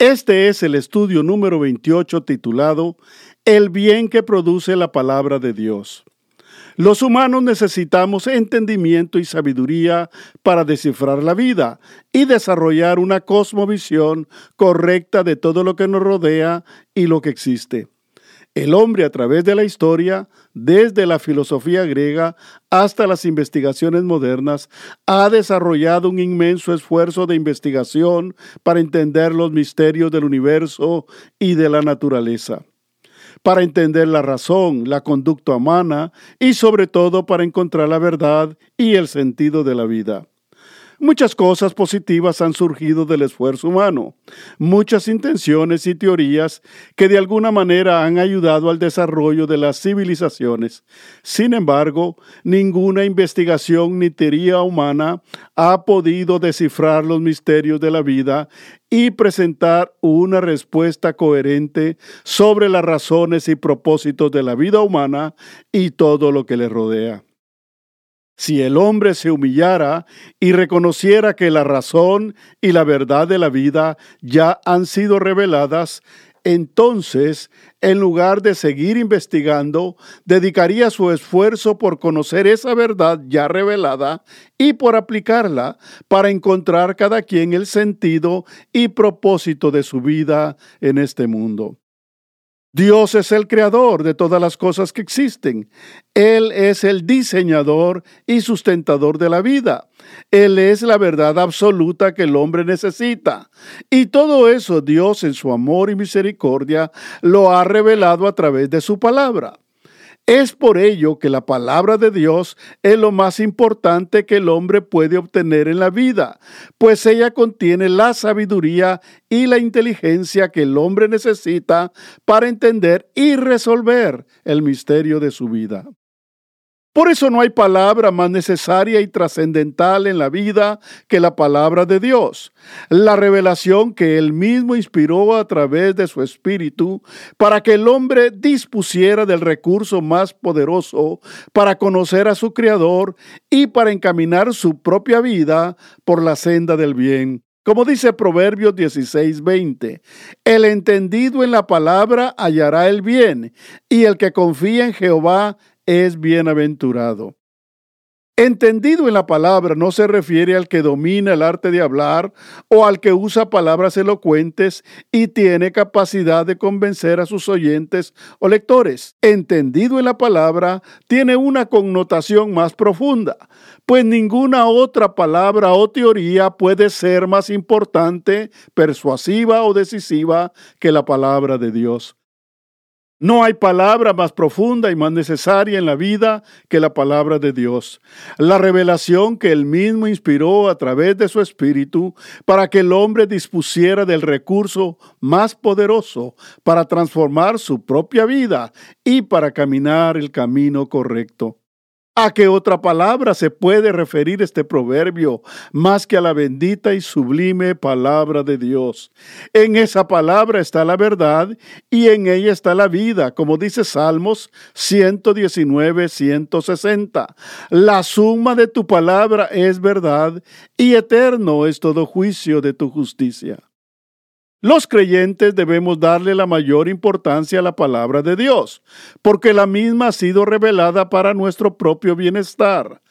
Este es el estudio número 28 titulado El bien que produce la palabra de Dios. Los humanos necesitamos entendimiento y sabiduría para descifrar la vida y desarrollar una cosmovisión correcta de todo lo que nos rodea y lo que existe. El hombre a través de la historia, desde la filosofía griega hasta las investigaciones modernas, ha desarrollado un inmenso esfuerzo de investigación para entender los misterios del universo y de la naturaleza, para entender la razón, la conducta humana y sobre todo para encontrar la verdad y el sentido de la vida. Muchas cosas positivas han surgido del esfuerzo humano, muchas intenciones y teorías que de alguna manera han ayudado al desarrollo de las civilizaciones. Sin embargo, ninguna investigación ni teoría humana ha podido descifrar los misterios de la vida y presentar una respuesta coherente sobre las razones y propósitos de la vida humana y todo lo que le rodea. Si el hombre se humillara y reconociera que la razón y la verdad de la vida ya han sido reveladas, entonces, en lugar de seguir investigando, dedicaría su esfuerzo por conocer esa verdad ya revelada y por aplicarla para encontrar cada quien el sentido y propósito de su vida en este mundo. Dios es el creador de todas las cosas que existen. Él es el diseñador y sustentador de la vida. Él es la verdad absoluta que el hombre necesita. Y todo eso Dios en su amor y misericordia lo ha revelado a través de su palabra. Es por ello que la palabra de Dios es lo más importante que el hombre puede obtener en la vida, pues ella contiene la sabiduría y la inteligencia que el hombre necesita para entender y resolver el misterio de su vida. Por eso no hay palabra más necesaria y trascendental en la vida que la palabra de Dios, la revelación que Él mismo inspiró a través de su Espíritu para que el hombre dispusiera del recurso más poderoso para conocer a su Creador y para encaminar su propia vida por la senda del bien. Como dice Proverbios 16:20, el entendido en la palabra hallará el bien, y el que confía en Jehová es bienaventurado. Entendido en la palabra no se refiere al que domina el arte de hablar o al que usa palabras elocuentes y tiene capacidad de convencer a sus oyentes o lectores. Entendido en la palabra tiene una connotación más profunda, pues ninguna otra palabra o teoría puede ser más importante, persuasiva o decisiva que la palabra de Dios. No hay palabra más profunda y más necesaria en la vida que la palabra de Dios. La revelación que Él mismo inspiró a través de su Espíritu para que el hombre dispusiera del recurso más poderoso para transformar su propia vida y para caminar el camino correcto. ¿A qué otra palabra se puede referir este proverbio más que a la bendita y sublime palabra de Dios? En esa palabra está la verdad y en ella está la vida, como dice Salmos 119, 160. La suma de tu palabra es verdad y eterno es todo juicio de tu justicia. Los creyentes debemos darle la mayor importancia a la palabra de Dios, porque la misma ha sido revelada para nuestro propio bienestar.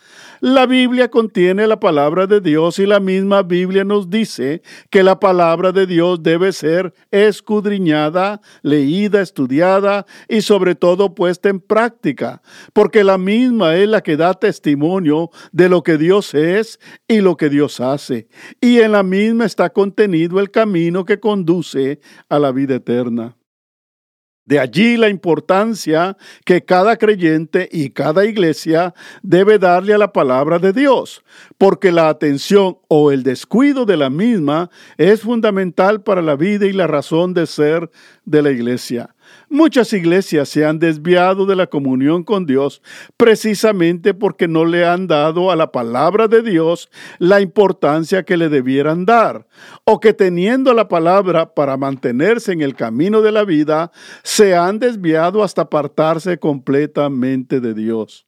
La Biblia contiene la palabra de Dios y la misma Biblia nos dice que la palabra de Dios debe ser escudriñada, leída, estudiada y sobre todo puesta en práctica, porque la misma es la que da testimonio de lo que Dios es y lo que Dios hace. Y en la misma está contenido el camino que conduce a la vida eterna. De allí la importancia que cada creyente y cada iglesia debe darle a la palabra de Dios, porque la atención o el descuido de la misma es fundamental para la vida y la razón de ser de la iglesia. Muchas iglesias se han desviado de la comunión con Dios precisamente porque no le han dado a la palabra de Dios la importancia que le debieran dar, o que teniendo la palabra para mantenerse en el camino de la vida, se han desviado hasta apartarse completamente de Dios.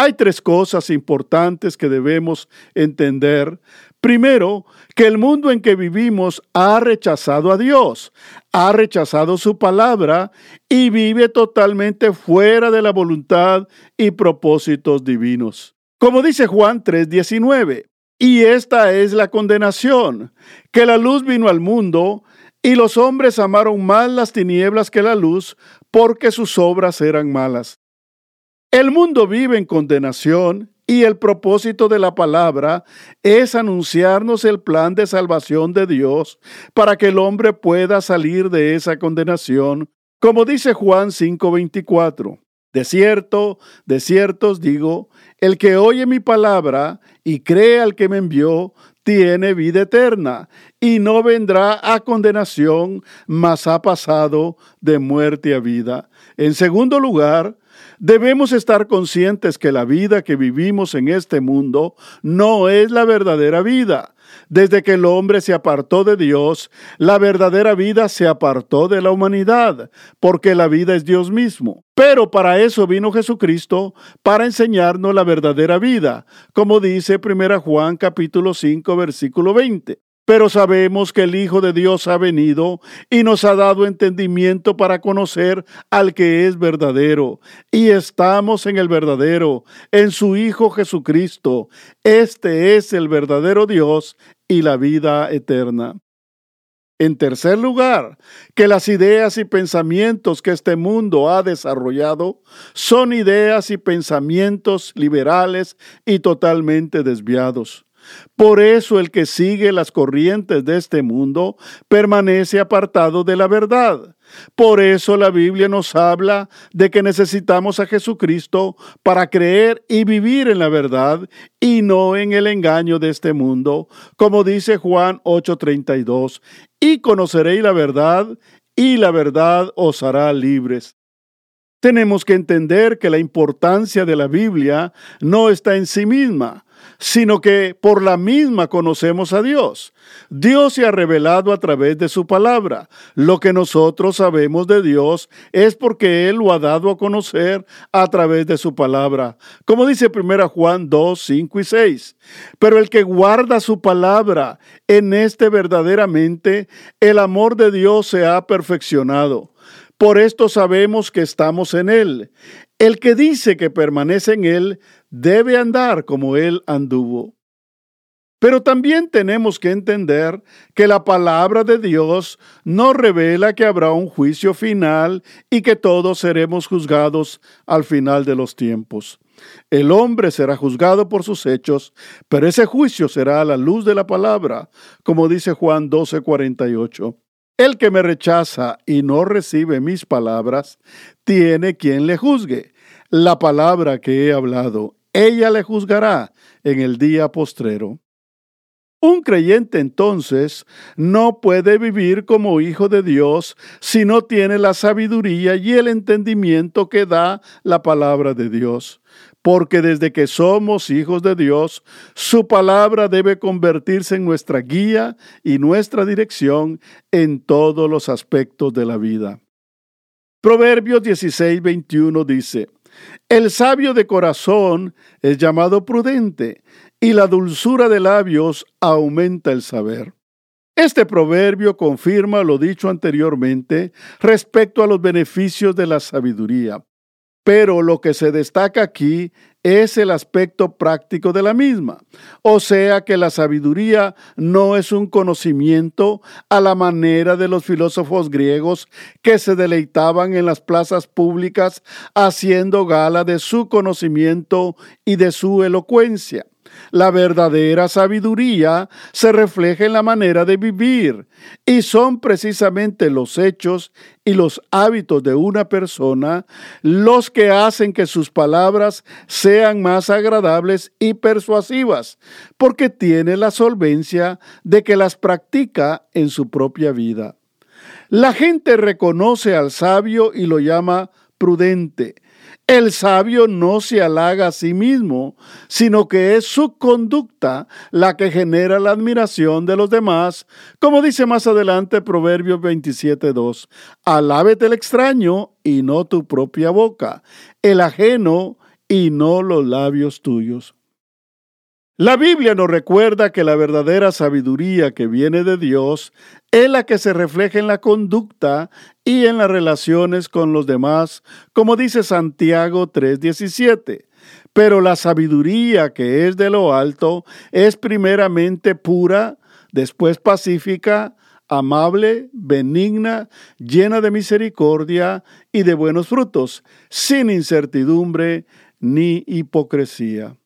Hay tres cosas importantes que debemos entender. Primero, que el mundo en que vivimos ha rechazado a Dios, ha rechazado su palabra y vive totalmente fuera de la voluntad y propósitos divinos. Como dice Juan 3:19, y esta es la condenación, que la luz vino al mundo y los hombres amaron más las tinieblas que la luz porque sus obras eran malas. El mundo vive en condenación y el propósito de la palabra es anunciarnos el plan de salvación de Dios para que el hombre pueda salir de esa condenación, como dice Juan 5:24. De cierto, de cierto os digo, el que oye mi palabra y cree al que me envió, tiene vida eterna y no vendrá a condenación, mas ha pasado de muerte a vida. En segundo lugar, Debemos estar conscientes que la vida que vivimos en este mundo no es la verdadera vida. Desde que el hombre se apartó de Dios, la verdadera vida se apartó de la humanidad, porque la vida es Dios mismo. Pero para eso vino Jesucristo, para enseñarnos la verdadera vida, como dice 1 Juan capítulo 5 versículo 20. Pero sabemos que el Hijo de Dios ha venido y nos ha dado entendimiento para conocer al que es verdadero. Y estamos en el verdadero, en su Hijo Jesucristo. Este es el verdadero Dios y la vida eterna. En tercer lugar, que las ideas y pensamientos que este mundo ha desarrollado son ideas y pensamientos liberales y totalmente desviados. Por eso el que sigue las corrientes de este mundo permanece apartado de la verdad. Por eso la Biblia nos habla de que necesitamos a Jesucristo para creer y vivir en la verdad y no en el engaño de este mundo, como dice Juan 8:32, y conoceréis la verdad y la verdad os hará libres. Tenemos que entender que la importancia de la Biblia no está en sí misma, sino que por la misma conocemos a Dios. Dios se ha revelado a través de su palabra. Lo que nosotros sabemos de Dios es porque Él lo ha dado a conocer a través de su palabra. Como dice 1 Juan 2, 5 y 6. Pero el que guarda su palabra, en este verdaderamente el amor de Dios se ha perfeccionado. Por esto sabemos que estamos en Él. El que dice que permanece en Él debe andar como Él anduvo. Pero también tenemos que entender que la palabra de Dios no revela que habrá un juicio final y que todos seremos juzgados al final de los tiempos. El hombre será juzgado por sus hechos, pero ese juicio será a la luz de la palabra, como dice Juan 12:48. El que me rechaza y no recibe mis palabras, tiene quien le juzgue. La palabra que he hablado, ella le juzgará en el día postrero. Un creyente entonces no puede vivir como hijo de Dios si no tiene la sabiduría y el entendimiento que da la palabra de Dios. Porque desde que somos hijos de Dios, su palabra debe convertirse en nuestra guía y nuestra dirección en todos los aspectos de la vida. Proverbios 16, 21 dice, El sabio de corazón es llamado prudente y la dulzura de labios aumenta el saber. Este proverbio confirma lo dicho anteriormente respecto a los beneficios de la sabiduría, pero lo que se destaca aquí es el aspecto práctico de la misma. O sea que la sabiduría no es un conocimiento a la manera de los filósofos griegos que se deleitaban en las plazas públicas haciendo gala de su conocimiento y de su elocuencia. La verdadera sabiduría se refleja en la manera de vivir y son precisamente los hechos y los hábitos de una persona los que hacen que sus palabras sean más agradables y persuasivas, porque tiene la solvencia de que las practica en su propia vida. La gente reconoce al sabio y lo llama prudente. El sabio no se halaga a sí mismo, sino que es su conducta la que genera la admiración de los demás, como dice más adelante Proverbios 27.2. Alábete el extraño y no tu propia boca, el ajeno y no los labios tuyos. La Biblia nos recuerda que la verdadera sabiduría que viene de Dios es la que se refleja en la conducta y en las relaciones con los demás, como dice Santiago 3:17. Pero la sabiduría que es de lo alto es primeramente pura, después pacífica, amable, benigna, llena de misericordia y de buenos frutos, sin incertidumbre ni hipocresía.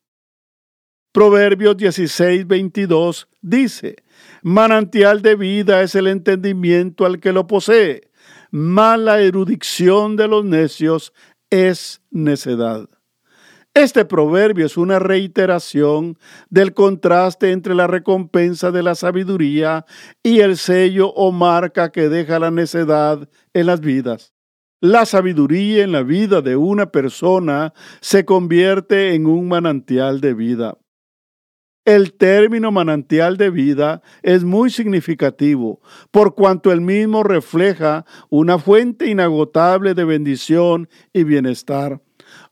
Proverbios 16, 22 dice, manantial de vida es el entendimiento al que lo posee, mala erudición de los necios es necedad. Este proverbio es una reiteración del contraste entre la recompensa de la sabiduría y el sello o marca que deja la necedad en las vidas. La sabiduría en la vida de una persona se convierte en un manantial de vida. El término manantial de vida es muy significativo, por cuanto el mismo refleja una fuente inagotable de bendición y bienestar.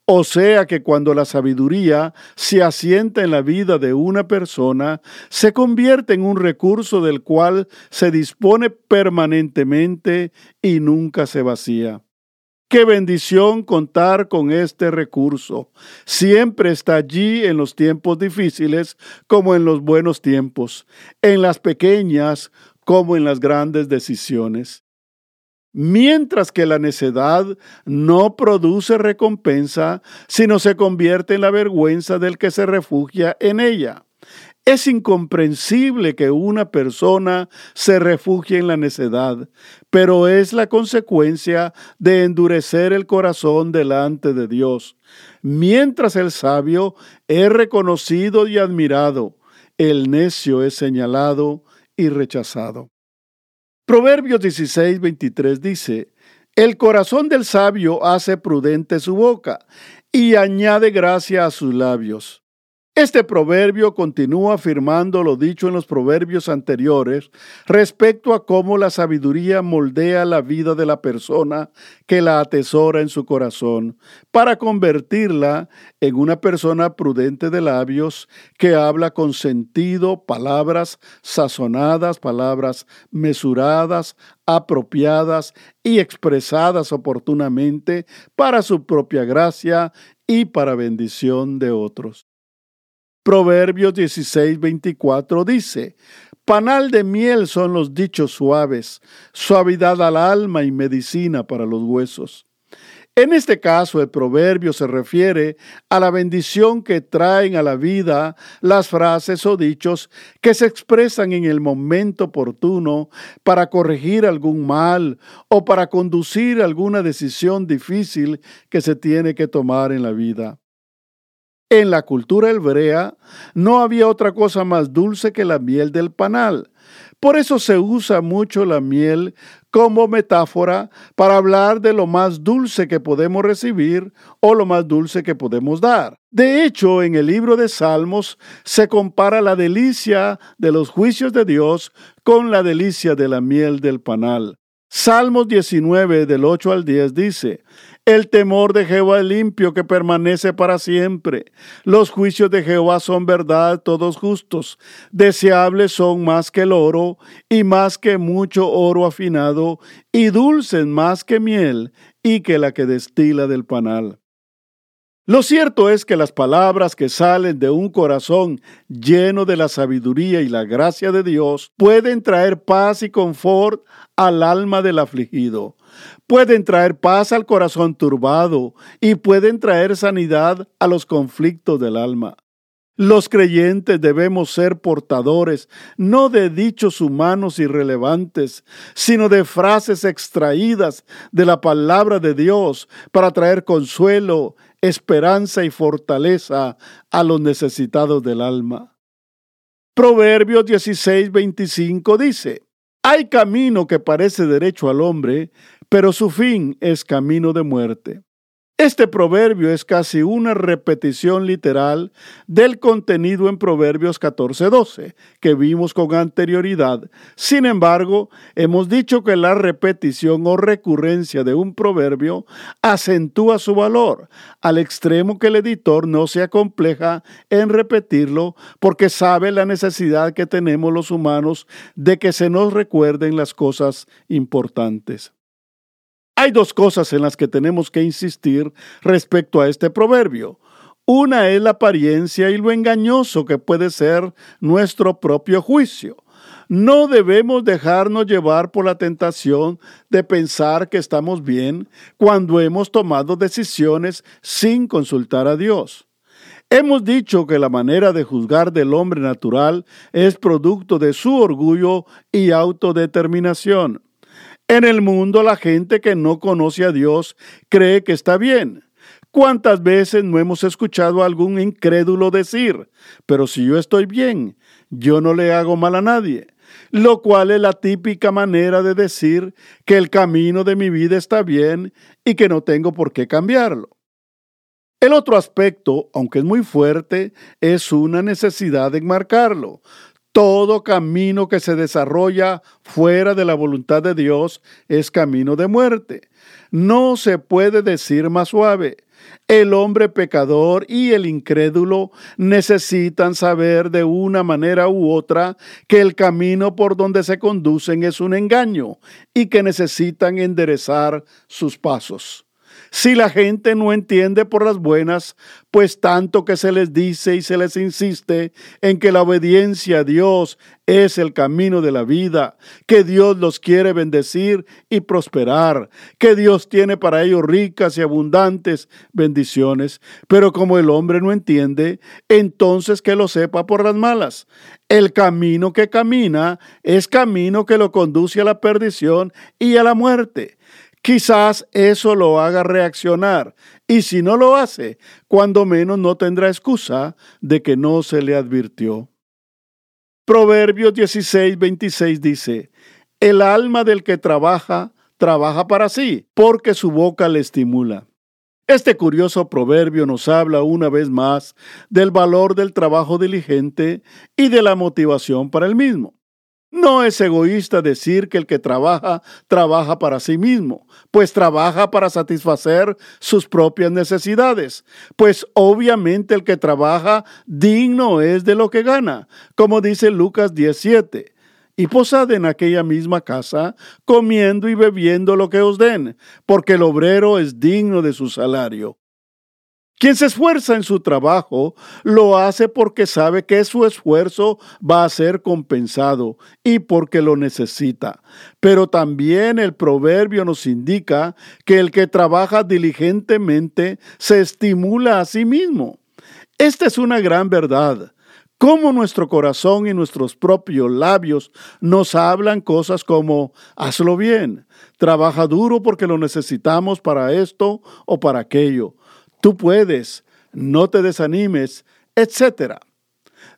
O sea que cuando la sabiduría se asienta en la vida de una persona, se convierte en un recurso del cual se dispone permanentemente y nunca se vacía. Qué bendición contar con este recurso. Siempre está allí en los tiempos difíciles como en los buenos tiempos, en las pequeñas como en las grandes decisiones. Mientras que la necedad no produce recompensa, sino se convierte en la vergüenza del que se refugia en ella. Es incomprensible que una persona se refugie en la necedad, pero es la consecuencia de endurecer el corazón delante de Dios. Mientras el sabio es reconocido y admirado, el necio es señalado y rechazado. Proverbios 16, 23 dice, El corazón del sabio hace prudente su boca y añade gracia a sus labios. Este proverbio continúa afirmando lo dicho en los proverbios anteriores respecto a cómo la sabiduría moldea la vida de la persona que la atesora en su corazón para convertirla en una persona prudente de labios que habla con sentido, palabras sazonadas, palabras mesuradas, apropiadas y expresadas oportunamente para su propia gracia y para bendición de otros. Proverbios 16, 24 dice, Panal de miel son los dichos suaves, suavidad al alma y medicina para los huesos. En este caso, el proverbio se refiere a la bendición que traen a la vida las frases o dichos que se expresan en el momento oportuno para corregir algún mal o para conducir alguna decisión difícil que se tiene que tomar en la vida. En la cultura hebrea no había otra cosa más dulce que la miel del panal. Por eso se usa mucho la miel como metáfora para hablar de lo más dulce que podemos recibir o lo más dulce que podemos dar. De hecho, en el libro de Salmos se compara la delicia de los juicios de Dios con la delicia de la miel del panal. Salmos 19 del 8 al 10 dice, el temor de Jehová es limpio que permanece para siempre. Los juicios de Jehová son verdad, todos justos. Deseables son más que el oro y más que mucho oro afinado y dulces más que miel y que la que destila del panal. Lo cierto es que las palabras que salen de un corazón lleno de la sabiduría y la gracia de Dios pueden traer paz y confort al alma del afligido, pueden traer paz al corazón turbado y pueden traer sanidad a los conflictos del alma. Los creyentes debemos ser portadores no de dichos humanos irrelevantes, sino de frases extraídas de la palabra de Dios para traer consuelo, esperanza y fortaleza a los necesitados del alma. Proverbios 16, 25 dice, Hay camino que parece derecho al hombre, pero su fin es camino de muerte. Este proverbio es casi una repetición literal del contenido en Proverbios 14:12 que vimos con anterioridad. Sin embargo, hemos dicho que la repetición o recurrencia de un proverbio acentúa su valor, al extremo que el editor no se acompleja en repetirlo porque sabe la necesidad que tenemos los humanos de que se nos recuerden las cosas importantes. Hay dos cosas en las que tenemos que insistir respecto a este proverbio. Una es la apariencia y lo engañoso que puede ser nuestro propio juicio. No debemos dejarnos llevar por la tentación de pensar que estamos bien cuando hemos tomado decisiones sin consultar a Dios. Hemos dicho que la manera de juzgar del hombre natural es producto de su orgullo y autodeterminación. En el mundo la gente que no conoce a Dios cree que está bien. ¿Cuántas veces no hemos escuchado a algún incrédulo decir, pero si yo estoy bien, yo no le hago mal a nadie? Lo cual es la típica manera de decir que el camino de mi vida está bien y que no tengo por qué cambiarlo. El otro aspecto, aunque es muy fuerte, es una necesidad de enmarcarlo. Todo camino que se desarrolla fuera de la voluntad de Dios es camino de muerte. No se puede decir más suave. El hombre pecador y el incrédulo necesitan saber de una manera u otra que el camino por donde se conducen es un engaño y que necesitan enderezar sus pasos. Si la gente no entiende por las buenas, pues tanto que se les dice y se les insiste en que la obediencia a Dios es el camino de la vida, que Dios los quiere bendecir y prosperar, que Dios tiene para ellos ricas y abundantes bendiciones, pero como el hombre no entiende, entonces que lo sepa por las malas. El camino que camina es camino que lo conduce a la perdición y a la muerte. Quizás eso lo haga reaccionar y si no lo hace, cuando menos no tendrá excusa de que no se le advirtió. Proverbios 16, 26 dice, El alma del que trabaja, trabaja para sí, porque su boca le estimula. Este curioso proverbio nos habla una vez más del valor del trabajo diligente y de la motivación para el mismo. No es egoísta decir que el que trabaja, trabaja para sí mismo, pues trabaja para satisfacer sus propias necesidades, pues obviamente el que trabaja digno es de lo que gana, como dice Lucas 17 y posad en aquella misma casa, comiendo y bebiendo lo que os den, porque el obrero es digno de su salario. Quien se esfuerza en su trabajo lo hace porque sabe que su esfuerzo va a ser compensado y porque lo necesita. Pero también el proverbio nos indica que el que trabaja diligentemente se estimula a sí mismo. Esta es una gran verdad. Cómo nuestro corazón y nuestros propios labios nos hablan cosas como hazlo bien, trabaja duro porque lo necesitamos para esto o para aquello tú puedes, no te desanimes, etc.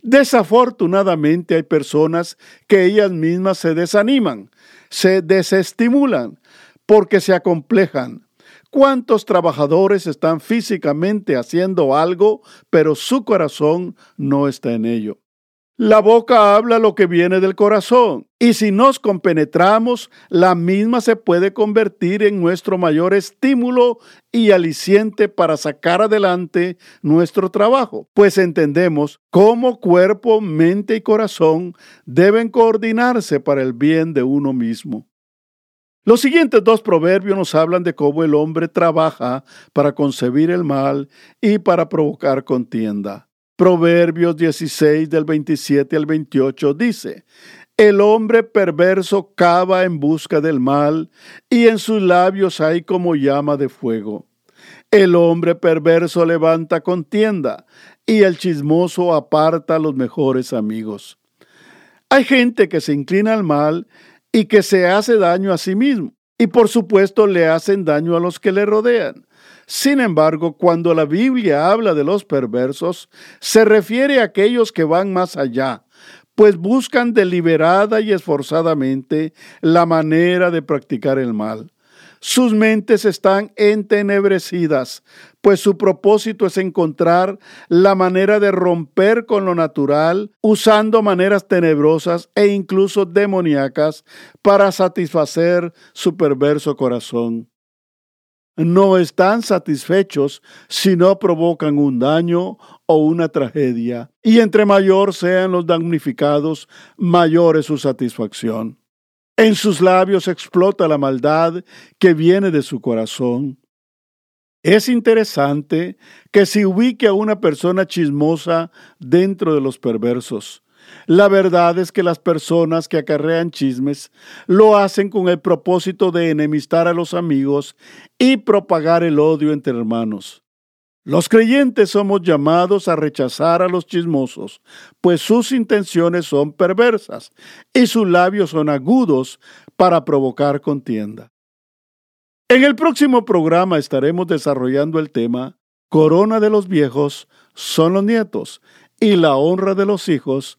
Desafortunadamente hay personas que ellas mismas se desaniman, se desestimulan porque se acomplejan. ¿Cuántos trabajadores están físicamente haciendo algo, pero su corazón no está en ello? La boca habla lo que viene del corazón y si nos compenetramos, la misma se puede convertir en nuestro mayor estímulo y aliciente para sacar adelante nuestro trabajo, pues entendemos cómo cuerpo, mente y corazón deben coordinarse para el bien de uno mismo. Los siguientes dos proverbios nos hablan de cómo el hombre trabaja para concebir el mal y para provocar contienda. Proverbios 16 del 27 al 28 dice, el hombre perverso cava en busca del mal y en sus labios hay como llama de fuego. El hombre perverso levanta contienda y el chismoso aparta a los mejores amigos. Hay gente que se inclina al mal y que se hace daño a sí mismo y por supuesto le hacen daño a los que le rodean. Sin embargo, cuando la Biblia habla de los perversos, se refiere a aquellos que van más allá, pues buscan deliberada y esforzadamente la manera de practicar el mal. Sus mentes están entenebrecidas, pues su propósito es encontrar la manera de romper con lo natural, usando maneras tenebrosas e incluso demoníacas para satisfacer su perverso corazón. No están satisfechos si no provocan un daño o una tragedia, y entre mayor sean los damnificados, mayor es su satisfacción. En sus labios explota la maldad que viene de su corazón. Es interesante que se ubique a una persona chismosa dentro de los perversos. La verdad es que las personas que acarrean chismes lo hacen con el propósito de enemistar a los amigos y propagar el odio entre hermanos. Los creyentes somos llamados a rechazar a los chismosos, pues sus intenciones son perversas y sus labios son agudos para provocar contienda. En el próximo programa estaremos desarrollando el tema Corona de los viejos son los nietos y la honra de los hijos